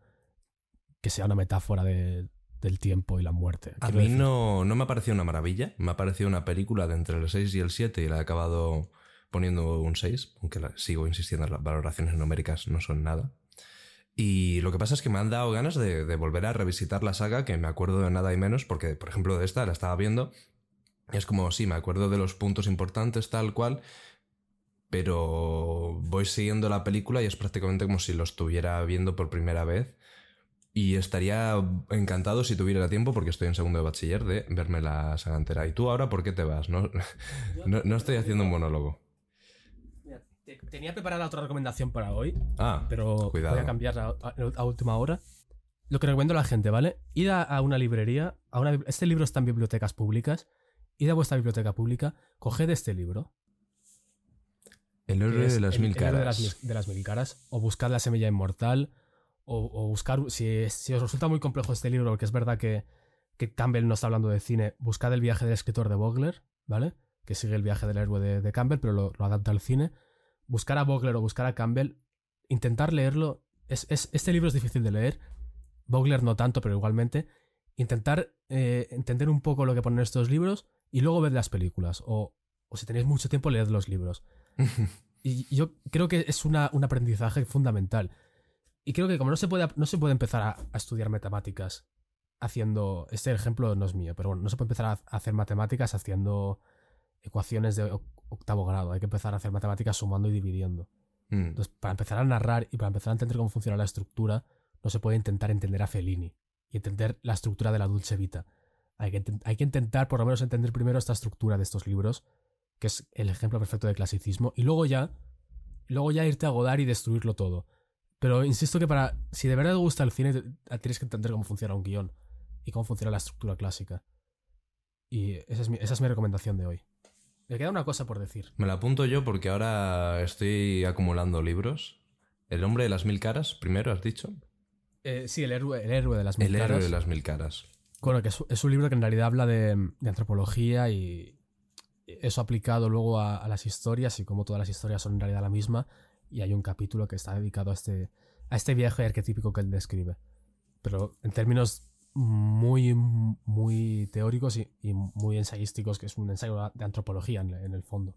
S5: que sea una metáfora de- del tiempo y la muerte.
S4: a mí no, no me ha parecido una maravilla. Me ha parecido una película de entre el 6 y el 7 y la he acabado poniendo un 6, aunque la- sigo insistiendo, las valoraciones numéricas no son nada. Y lo que pasa es que me han dado ganas de, de volver a revisitar la saga, que me acuerdo de nada y menos, porque, por ejemplo, de esta la estaba viendo. Y es como, sí, me acuerdo de los puntos importantes, tal cual, pero voy siguiendo la película y es prácticamente como si lo estuviera viendo por primera vez. Y estaría encantado si tuviera tiempo, porque estoy en segundo de bachiller, de verme la saga entera. ¿Y tú ahora por qué te vas? No, no, no estoy haciendo un monólogo.
S5: Tenía preparada otra recomendación para hoy,
S4: Ah,
S5: pero
S4: Cuidado.
S5: voy a cambiarla a, a- a última hora. Lo que recomiendo a la gente, ¿vale? Id a, a una librería, a una, este libro está en bibliotecas públicas, id a vuestra biblioteca pública, coged este libro,
S4: el héroe de las
S5: el-
S4: mil
S5: el héroe de las,
S4: caras.
S5: mil- de las mil caras, o buscad la semilla inmortal, o, o buscar, si, si os resulta muy complejo este libro, porque es verdad que, que Campbell no está hablando de cine, buscad el viaje del escritor de Vogler, ¿vale? Que sigue el viaje del héroe de, de Campbell, pero lo, lo adapta al cine. Buscar a Vogler o buscar a Campbell, intentar leerlo, es, es- este libro es difícil de leer, Vogler no tanto, pero igualmente, intentar eh, entender un poco lo que ponen estos libros y luego ver las películas, o, o si tenéis mucho tiempo, leed los libros. Y yo creo que es una- un aprendizaje fundamental. Y creo que como no se puede, no se puede empezar a, a estudiar matemáticas haciendo... Este ejemplo no es mío, pero bueno, no se puede empezar a, a hacer matemáticas haciendo ecuaciones de oc- octavo grado. Hay que empezar a hacer matemáticas sumando y dividiendo.
S4: Mm.
S5: Entonces, para empezar a narrar y para empezar a entender cómo funciona la estructura, no se puede intentar entender a Fellini y entender la estructura de la Dulce Vita. Hay que, hay que intentar por lo menos entender primero esta estructura de estos libros, que es el ejemplo perfecto de clasicismo, y luego ya, luego ya irte a Godard y destruirlo todo. Pero insisto que para, si de verdad te gusta el cine, te- tienes que entender cómo funciona un guion y cómo funciona la estructura clásica. Y esa es mi, esa es mi recomendación de hoy. Me queda una cosa por decir.
S4: Me la apunto yo porque ahora estoy acumulando libros. El hombre de las mil caras, primero has dicho.
S5: Eh, sí, el héroe, el héroe de las mil
S4: El héroe
S5: caras.
S4: de las mil caras.
S5: Bueno, que es, es un libro que en realidad habla de, de antropología y eso aplicado luego a, las historias y cómo todas las historias son en realidad la misma. Y hay un capítulo que está dedicado a este, a este viaje arquetípico que él describe. Pero en términos muy, muy teóricos y, y muy ensayísticos, que es un ensayo de antropología en, en el fondo.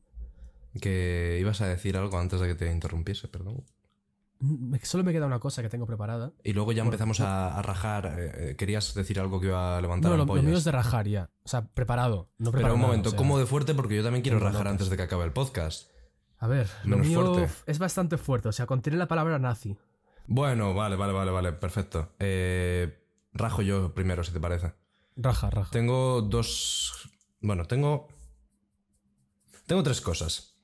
S4: Que ibas a decir algo antes de que te interrumpiese, perdón.
S5: Me- Solo me queda una cosa que tengo preparada.
S4: Y luego ya empezamos a, a rajar. eh, eh, querías decir algo que iba a levantar
S5: No, lo, mío es de rajar ya. O sea, preparado. No
S4: Pero un momento,
S5: o sea-
S4: ¿cómo de fuerte? Porque yo también quiero rajar
S5: notas.
S4: antes de que acabe el podcast.
S5: A ver, lo
S4: Menos
S5: mío
S4: fuerte.
S5: es bastante fuerte. O sea, contiene la palabra nazi.
S4: Bueno, vale, vale, vale, vale, perfecto. Eh, Rajo yo primero, si te parece.
S5: Raja, raja.
S4: Tengo dos. Bueno, tengo. Tengo tres cosas.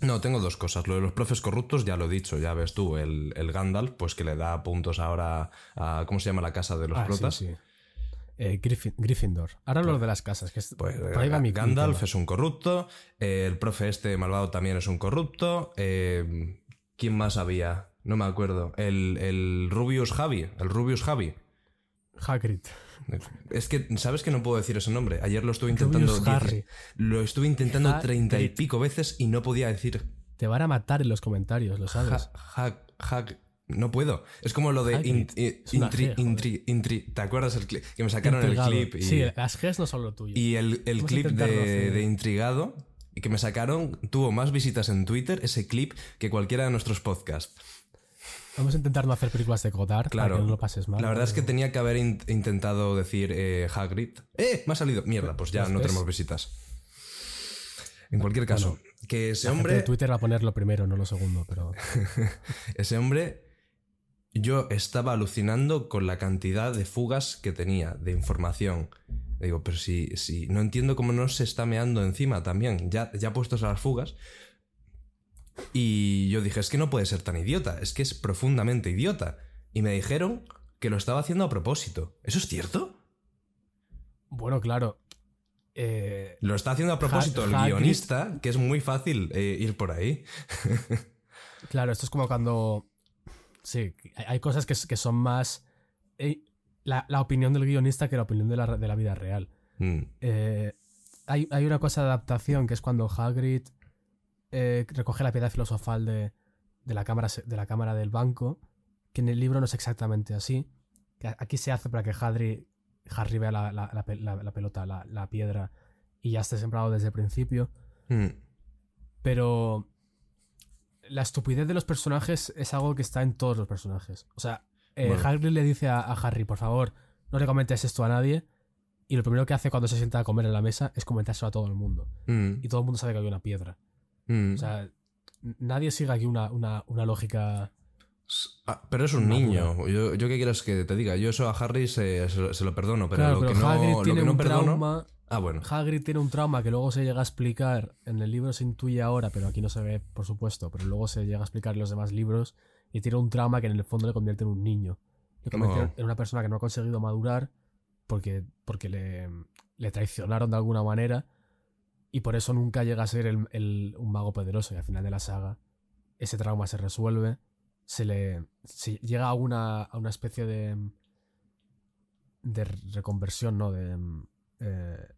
S4: No, tengo dos cosas. Lo de los profes corruptos, ya lo he dicho, ya ves tú, el, el Gandalf, pues que le da puntos ahora a. ¿Cómo se llama la casa de los
S5: Ah, sí,
S4: protas?
S5: sí. Eh, Griffin- Gryffindor. Ahora lo de las casas. Que es,
S4: Pues
S5: por ahí va mi-
S4: Gandalf es un corrupto, eh, el profe este malvado también es un corrupto. eh, ¿Quién más había? No me acuerdo. El, el Rubius Javi. El Rubius Javi.
S5: Hagrid.
S4: Es que, ¿sabes que no puedo decir ese nombre? Ayer lo estuve intentando.
S5: Rubius
S4: 10
S5: Harry.
S4: Lo estuve intentando treinta y pico veces y no podía decir.
S5: Te van a matar en los comentarios, lo sabes.
S4: Ha- ha- ha- no puedo. Es como lo de. In- intri-
S5: G,
S4: intri- intri- ¿Te acuerdas el clip? Que me sacaron
S5: Intrigado.
S4: el clip. Y,
S5: Sí, las Gs no son lo tuyo.
S4: y el, el clip de, Intrigado que me sacaron tuvo más visitas en Twitter, ese clip, que cualquiera de nuestros podcasts.
S5: Vamos a intentar no hacer películas de Godard
S4: Claro.
S5: para que no lo pases mal.
S4: La verdad es que tenía que haber in- intentado decir eh, Hagrid. ¡Eh! Me ha salido. Mierda, pues ya no
S5: ¿Ves?
S4: tenemos visitas. En cualquier caso, que ese
S5: la gente
S4: hombre.
S5: de Twitter va a poner lo primero, no lo segundo, pero
S4: Ese hombre. Yo estaba alucinando con la cantidad de fugas que tenía de información. Digo, pero si, si no entiendo cómo no se está meando encima también, ya, ya puestos a las fugas. Y yo dije, es que no puede ser tan idiota, es que es profundamente idiota. Y me dijeron que lo estaba haciendo a propósito. ¿Eso es cierto?
S5: bueno, claro. Eh,
S4: Lo está haciendo a propósito el
S5: Hagrid-
S4: guionista, que es muy fácil eh, ir por ahí.
S5: claro, esto es como cuando. Sí, hay- cosas que, que son más. eh, la, la opinión del guionista que la opinión de la, de la vida real.
S4: Mm,
S5: hay, hay una cosa de adaptación que es cuando Hagrid eh, recoge la piedra filosofal de, de la cámara, de la cámara del banco, que en el libro no es exactamente así. Que aquí se hace para que Harry, Harry vea la, la- la pe- la- la pelota, la, la piedra, y ya esté sembrado desde el principio.
S4: mm.
S5: Pero la estupidez de los personajes es algo que está en todos los personajes. O sea, eh,
S4: Bueno.
S5: Hagrid le dice a, a Harry, por favor, no le comentes esto a nadie. Y lo primero que hace cuando se sienta a comer en la mesa es comentárselo a todo el mundo.
S4: Mm,
S5: Y todo el mundo sabe que hay una piedra.
S4: Mm.
S5: O sea, nadie sigue aquí una, una, una lógica.
S4: Ah, pero es un niño. Yo, yo qué quieres que te diga. Yo eso a Harry se, se lo- se lo perdono, pero
S5: claro,
S4: lo
S5: pero
S4: que no, lo
S5: tiene
S4: que no
S5: un
S4: perdono.
S5: trauma.
S4: Ah, bueno.
S5: Hagrid tiene un trauma que luego se llega a explicar. En el libro se intuye ahora, pero aquí no se ve, por supuesto. Pero luego se llega a explicar en los demás libros. Y tiene un trauma que en el fondo le convierte en un niño. Le convierte
S4: Oh.
S5: en una persona que no ha conseguido madurar porque, porque le, le traicionaron de alguna manera. Y por eso nunca llega a ser el- el- un mago poderoso. Y al final de la saga, ese trauma se resuelve. Se le. se llega a una, a una especie de. de reconversión, ¿no? De. eh,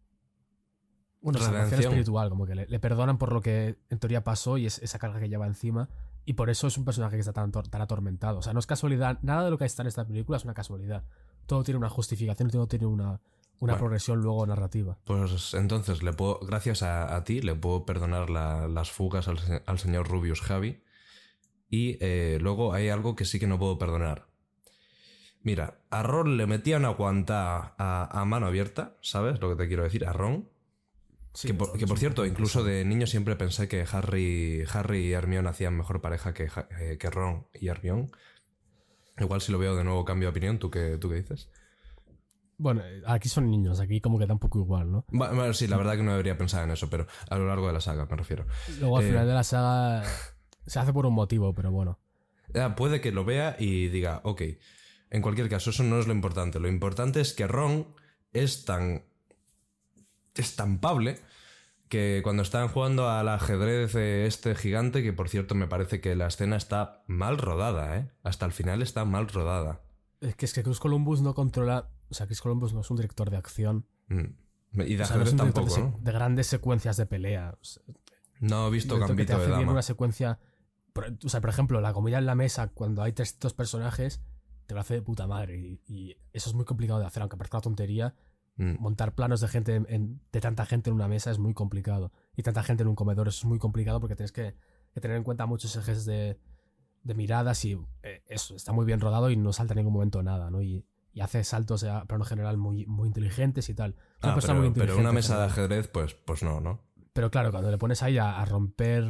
S5: bueno, salvación
S4: Redención.
S5: espiritual, como que le, le perdonan por lo que en teoría pasó y es esa carga que lleva encima. Y por eso es un personaje que está tan, tan atormentado. O sea, no es casualidad. Nada de lo que está en esta película es una casualidad. Todo tiene una justificación, todo tiene una, una
S4: Bueno.
S5: progresión luego narrativa.
S4: Pues entonces, le puedo, gracias a, a ti, le puedo perdonar la- las fugas al, se- al señor Rubius Javi. Y eh, luego hay algo que sí que no puedo perdonar. Mira, a Ron le metían a aguantar a, a mano abierta, ¿sabes lo que te quiero decir? A Ron.
S5: Sí,
S4: que, por, que cierto, incluso de niño siempre pensé que Harry, Harry y Hermione hacían mejor pareja que, eh, que Ron y Hermione. Igual si lo veo de nuevo cambio de opinión, ¿tú qué, tú qué dices?
S5: Bueno, aquí son niños, aquí como que da un poco igual, ¿no?
S4: Bueno, sí, la verdad que no debería pensar en eso, pero a lo largo de la saga me refiero.
S5: Luego al
S4: Eh,
S5: final de la saga se hace por un motivo, pero bueno.
S4: Ya, puede que lo vea y diga, ok. En cualquier caso, eso no es lo importante. Lo importante es que Ron es tan estampable que cuando están jugando al ajedrez eh, este gigante, que por cierto me parece que la escena está mal rodada, ¿eh? Hasta el final está mal rodada.
S5: Es que es que Chris Columbus no controla. O sea, Chris Columbus no es un director de acción.
S4: Mm. Y de
S5: O sea, no es
S4: ajedrez
S5: un director
S4: tampoco,
S5: de, de grandes secuencias de pelea. O sea,
S4: No he visto
S5: director que te
S4: Gambito de
S5: hace bien
S4: Dama.
S5: una secuencia. O sea, por ejemplo, la comida en la mesa, cuando hay 300 personajes, te lo hace de puta madre. Y, y eso es muy complicado de hacer, aunque parezca una tontería.
S4: Mm.
S5: Montar planos de gente en- en- de tanta gente en una mesa es muy complicado. Y tanta gente en un comedor eso es muy complicado porque tienes que, que tener en cuenta muchos ejes de, de miradas y eh, eso está muy bien rodado y no salta en ningún momento nada, ¿no? Y, y hace saltos a plano general muy, muy inteligentes y tal. Una
S4: Ah, pero,
S5: muy
S4: pero
S5: inteligente
S4: una mesa de ajedrez, pues, pues no, ¿no?
S5: Pero claro, cuando le pones ahí a, a romper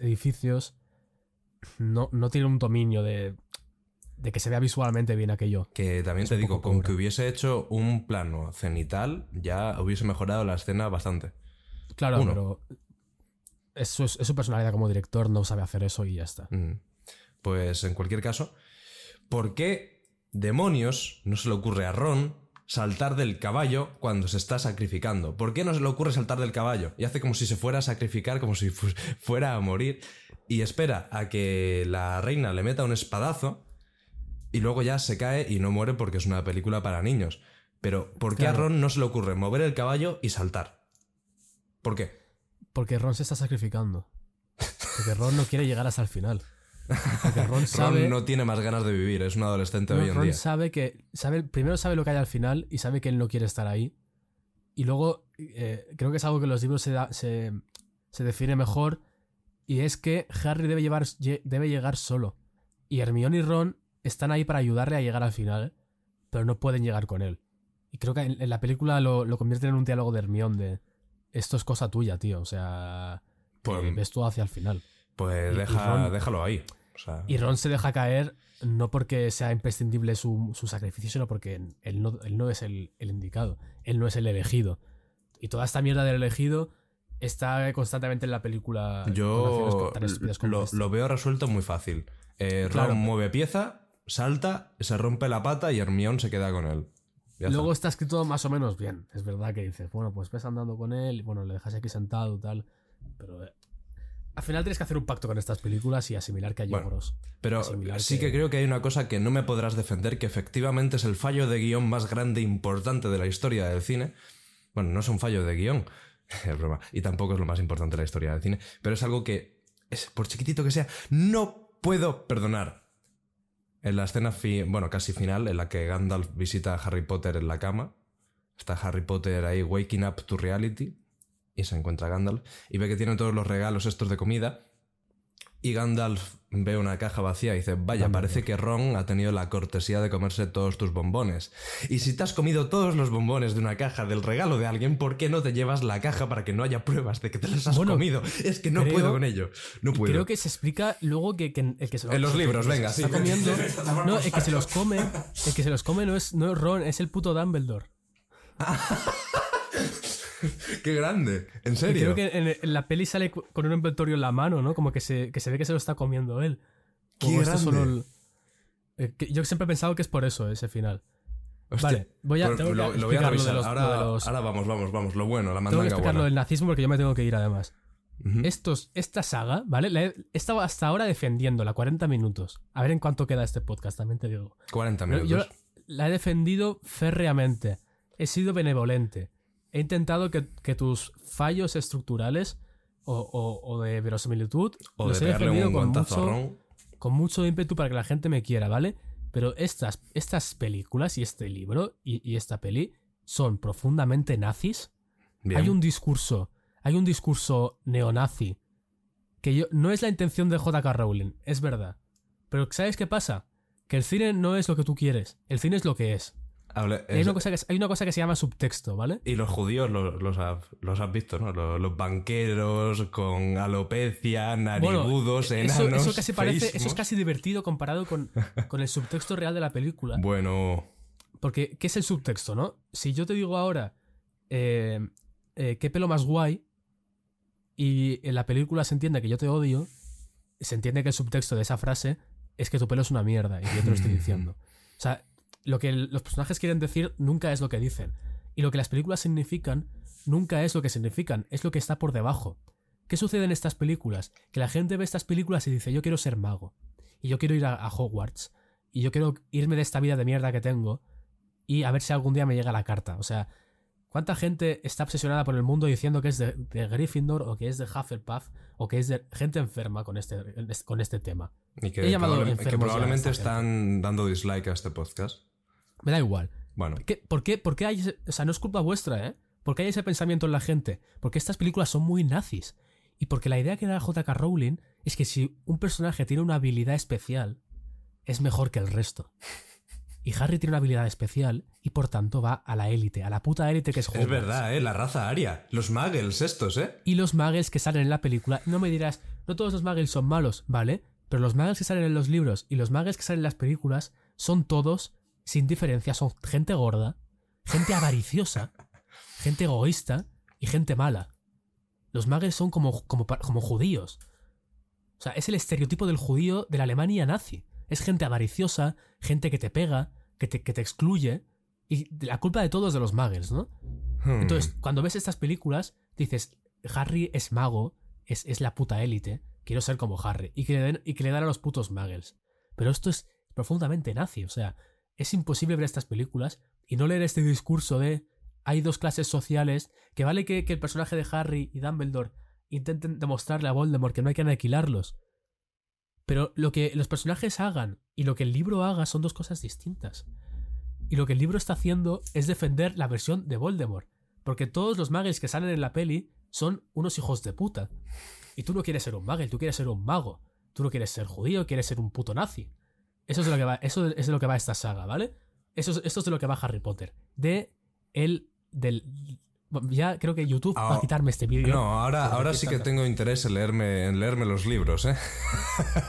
S5: edificios, no, no tiene un dominio de, de que se vea visualmente bien aquello.
S4: Que también
S5: Es
S4: te digo, con que hubiese hecho un plano cenital, ya hubiese mejorado la escena bastante.
S5: Claro,
S4: Uno.
S5: pero es, es su personalidad como director, no sabe hacer eso y ya está.
S4: Mm. Pues en cualquier caso, ¿por qué demonios no se le ocurre a Ron saltar del caballo cuando se está sacrificando? ¿Por qué no se le ocurre saltar del caballo? Y hace como si se fuera a sacrificar, como si fu- fuera a morir, y espera a que la reina le meta un espadazo y luego ya se cae y no muere porque es una película para niños. Pero ¿por qué a. Ron no se le ocurre mover el caballo y saltar? ¿Por qué?
S5: Porque Ron se está sacrificando. Porque Ron no quiere llegar hasta el final. Porque Ron sabe.
S4: Ron no tiene más ganas de vivir, es un adolescente
S5: No,
S4: hoy en
S5: Ron
S4: día.
S5: sabe que. Sabe, primero sabe lo que hay al final y sabe que él no quiere estar ahí. Y luego, eh, creo que es algo que en los libros se, da- se, se define mejor. Y es que Harry debe, llevar, lle- debe llegar solo. Y Hermione y Ron están ahí para ayudarle a llegar al final, pero no pueden llegar con él. Y creo que en, en la película lo, lo convierten en un diálogo de Hermione de. Esto es cosa tuya, tío. O sea.
S4: Pues-
S5: ves tú hacia el final.
S4: Pues deja,
S5: Ron-
S4: déjalo ahí. O sea,
S5: Y Ron se deja caer no porque sea imprescindible su, su sacrificio, sino porque él no, él no es el, el indicado. Él no es el elegido. Y toda esta mierda del elegido está constantemente en la película.
S4: yo
S5: tan como
S4: lo, lo veo resuelto muy fácil. Eh,
S5: Claro,
S4: Ron mueve pieza, salta, se rompe la pata y Hermione se queda con él. Ya
S5: Luego
S4: está.
S5: está escrito más o menos bien. Es verdad que dices, bueno, pues ves andando con él, y bueno, le dejas aquí sentado y tal. Pero eh, al final tienes que hacer un pacto con estas películas y asimilar que hay
S4: Bueno. Pero sí que
S5: que-
S4: creo que hay una cosa que no me podrás defender, que efectivamente es el fallo de guion más grande e importante de la historia del cine. Bueno, no es un fallo de guion, es broma, y tampoco es lo más importante de la historia del cine, pero es algo que, es, por chiquitito que sea, no puedo perdonar. En la escena, fi- bueno, casi final, en la que Gandalf visita a Harry Potter en la cama, está Harry Potter ahí waking up to reality, y se encuentra Gandalf, y ve que tiene todos los regalos estos de comida, y Gandalf ve una caja vacía y dice, vaya, parece que Ron ha tenido la cortesía de comerse todos tus bombones. Y si te has comido todos los bombones de una caja del regalo de alguien, ¿por qué no te llevas la caja para que no haya pruebas de que te las has
S5: Bueno,
S4: comido? Es que no
S5: creo-
S4: puedo con ello. No puedo.
S5: creo que se explica luego que, que el que se lo-
S4: En los libros, venga, sí.
S5: está comiendo, no, el que se los come, el que se los come no es, no es Ron, es el puto Dumbledore.
S4: ¡Qué grande! ¿En
S5: Y
S4: serio?
S5: creo que en, en la peli sale con un envoltorio en la mano, ¿no? Como que se, que se ve que se lo está comiendo él.
S4: ¡Qué grande!
S5: solo el- eh, que yo siempre he pensado que es por eso, ese final.
S4: Hostia,
S5: Vale, voy a- tengo que
S4: lo, voy a
S5: explicar lo de
S4: revisar.
S5: los-
S4: ahora,
S5: lo de los-
S4: ahora vamos, vamos, vamos. Lo bueno, la
S5: Tengo que
S4: mandanga
S5: explicar lo del nazismo porque yo me tengo que ir además. Estos, esta saga, ¿vale? La he, he estado hasta ahora defendiéndola 40 minutos. A ver en cuánto queda este podcast, también te digo.
S4: 40
S5: Pero
S4: minutos.
S5: Yo la he defendido férreamente. He sido benevolente. He intentado que, que tus fallos estructurales o, o- o de verosimilitud
S4: o
S5: los
S4: de
S5: he defendido con mucho, con mucho ímpetu para que la gente me quiera, ¿vale? Pero estas, estas películas y este libro y, y esta peli son profundamente nazis.
S4: Bien.
S5: Hay un discurso, hay un discurso neonazi que yo, no es la intención de J.K. Rowling, es verdad. Pero ¿sabes qué pasa? Que el cine no es lo que tú quieres, el cine es lo que es. Hay una, cosa que, hay una cosa que se llama subtexto, ¿vale?
S4: Y los judíos los, los, has, los has visto, ¿no? Los, los banqueros con alopecia, narigudos,
S5: eso,
S4: enanos,
S5: eso casi parece, eso es casi divertido comparado con, con el subtexto real de la película.
S4: Bueno,
S5: Porque, ¿qué es el subtexto, no? Si yo te digo ahora, eh, eh, ¿qué pelo más guay? Y en la película se entiende que yo te odio, se entiende que el subtexto de esa frase es que tu pelo es una mierda y que yo te lo estoy diciendo. O sea, lo que los personajes quieren decir nunca es lo que dicen. Y lo que las películas significan nunca es lo que significan, es lo que está por debajo. ¿Qué sucede en estas películas? Que la gente ve estas películas y dice, yo quiero ser mago. Y yo quiero ir a, a Hogwarts. Y yo quiero irme de esta vida de mierda que tengo y a ver si algún día me llega la carta. O sea, ¿cuánta gente está obsesionada por el mundo diciendo que es de, de Gryffindor o que es de Hufflepuff o que es de gente enferma con este, con este tema?
S4: y que,
S5: He llamado
S4: que probablemente están dando dislike a este podcast.
S5: Me da igual.
S4: Bueno,
S5: ¿Qué- por, qué, por qué hay ese- O sea, no es culpa vuestra, ¿eh? ¿Por qué hay ese pensamiento en la gente? Porque estas películas son muy nazis. Y porque la idea que da J.K. Rowling es que si un personaje tiene una habilidad especial, es mejor que el resto. Y Harry tiene una habilidad especial y por tanto va a la élite, a la puta élite que es
S4: es
S5: Hogwarts.
S4: verdad, ¿eh? La raza aria. Los muggles estos, ¿eh?
S5: Y los muggles que salen en la película, no me dirás, no todos los muggles son malos, ¿vale? Pero los muggles que salen en los libros y los muggles que salen en las películas son todos, sin diferencia, son gente gorda, gente avariciosa, gente egoísta y gente mala. Los muggles son como, como, como judíos. O sea, es el estereotipo del judío de la Alemania nazi. Es gente avariciosa, gente que te pega, que te, que te excluye. Y la culpa de todo es de los muggles, ¿no?
S4: Hmm.
S5: Entonces, cuando ves estas películas, dices, Harry es mago, es, es la puta élite, quiero ser como Harry, y que, le den, y que le dan a los putos muggles. Pero esto es profundamente nazi, o sea, es imposible ver estas películas y no leer este discurso de hay dos clases sociales, que vale que, que el personaje de Harry y Dumbledore intenten demostrarle a Voldemort que no hay que aniquilarlos. Pero lo que los personajes hagan y lo que el libro haga son dos cosas distintas. Y lo que el libro está haciendo es defender la versión de Voldemort. Porque todos los muggles que salen en la peli son unos hijos de puta. Y tú no quieres ser un muggle, tú quieres ser un mago. Tú no quieres ser judío, quieres ser un puto nazi. Eso es de lo que va, eso es de lo que va esta saga, ¿vale? Eso es, esto es de lo que va Harry Potter. De el. del. Ya creo que YouTube va
S4: Ah,
S5: a quitarme este vídeo.
S4: No, ahora, ahora sí que tengo interés en leerme, en leerme los libros, ¿eh?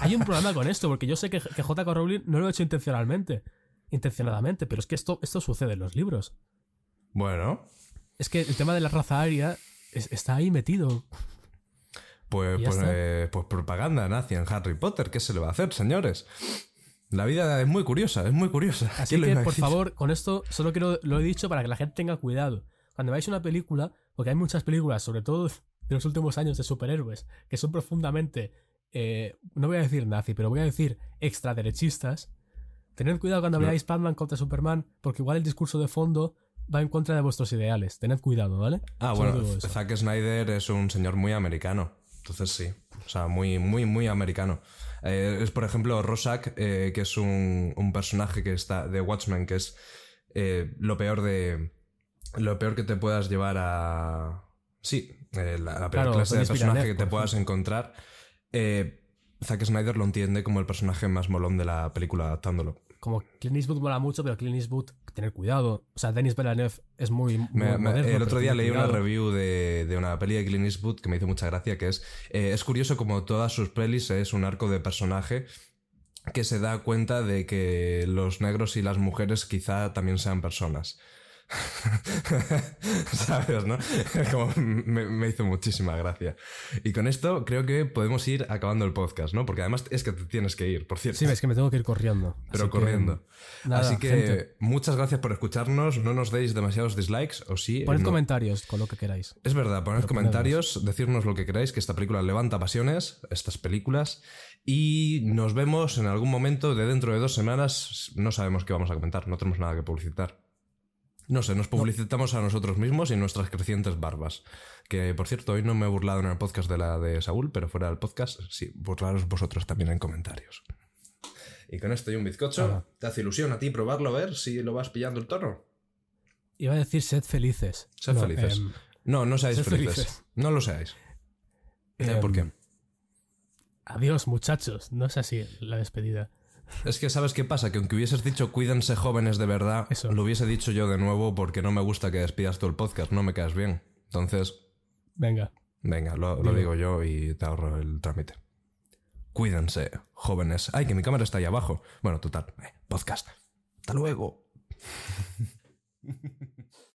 S5: Hay un problema con esto, porque yo sé que, que J.K. Rowling no lo ha hecho intencionalmente. Intencionadamente, pero es que esto, esto sucede en los libros.
S4: Bueno,
S5: Es que el tema de la raza aria es- está ahí metido.
S4: pues, pues, eh, pues propaganda nazi en Harry Potter. ¿Qué se le va a hacer, señores? La vida es muy curiosa, es muy curiosa.
S5: Así
S4: ¿Quién lo
S5: que, por favor, con esto solo quiero, lo he dicho para que la gente tenga cuidado. Cuando veáis una película, porque hay muchas películas, sobre todo de los últimos años de superhéroes, que son profundamente, eh, no voy a decir nazi, pero voy a decir extraderechistas, tened cuidado cuando
S4: No.
S5: veáis Batman contra Superman, porque igual el discurso de fondo va en contra de vuestros ideales. Tened cuidado, ¿vale?
S4: Ah,
S5: Solo
S4: bueno. Zack Snyder es un señor muy americano. Entonces sí. O sea, muy, muy, muy americano. Eh, es, por ejemplo, Rorschach, eh, que es un, un personaje que está de Watchmen, que es eh, lo peor de. Lo peor que te puedas llevar a. Sí, la, la peor
S5: Claro,
S4: clase de personaje que te puedas encontrar. Zack Snyder lo entiende como el personaje más molón de la película adaptándolo.
S5: Como Clint Eastwood mola mucho, pero Clint Eastwood, tener cuidado. O sea, Denis Villeneuve es muy, muy
S4: Me- me-
S5: moderno,
S4: el otro día leí una review de, de una peli de Clint Eastwood que me hizo mucha gracia, que es, eh, es curioso como todas sus pelis es un arco de personaje que se da cuenta de que los negros y las mujeres quizá también sean personas. ¿Sabes, no? Como me, me hizo muchísima gracia. Y con esto creo que podemos ir acabando el podcast, ¿no? Porque además es que te tienes que ir, por cierto.
S5: Sí, es que me tengo que ir corriendo.
S4: Pero
S5: Así que,
S4: corriendo.
S5: nada,
S4: Así que
S5: gente,
S4: muchas gracias por escucharnos. No nos deis demasiados dislikes, o sí.
S5: poned
S4: no.
S5: comentarios con lo que queráis.
S4: Es verdad, poned
S5: Proponednos.
S4: comentarios, decirnos lo que queráis, que esta película levanta pasiones, estas películas, y nos vemos en algún momento de dentro de dos semanas. No sabemos qué vamos a comentar, no tenemos nada que publicitar. No sé, nos publicitamos a nosotros mismos y nuestras crecientes barbas. Que, por cierto, hoy no me he burlado en el podcast de la de Saúl, pero fuera del podcast, sí, burlaros vosotros también en comentarios. Y con esto y un bizcocho. ¿te hace ilusión a ti probarlo, a ver si lo vas pillando el tono?
S5: Iba a decir sed felices.
S4: Sed
S5: No,
S4: felices.
S5: em,
S4: No, no seáis felices.
S5: felices.
S4: No lo seáis. Eh,
S5: em,
S4: ¿Por qué?
S5: Adiós, muchachos. No es así la despedida.
S4: Es que sabes qué pasa, que aunque hubieses dicho cuídense jóvenes de verdad,
S5: Eso.
S4: lo hubiese dicho yo de nuevo porque no me gusta que despidas todo el podcast, no me caes bien. Entonces,
S5: Venga.
S4: venga, lo, digo yo y te ahorro el trámite. Cuídense, jóvenes. Ay, que mi cámara está ahí abajo. Bueno, total. eh, podcast. Hasta luego.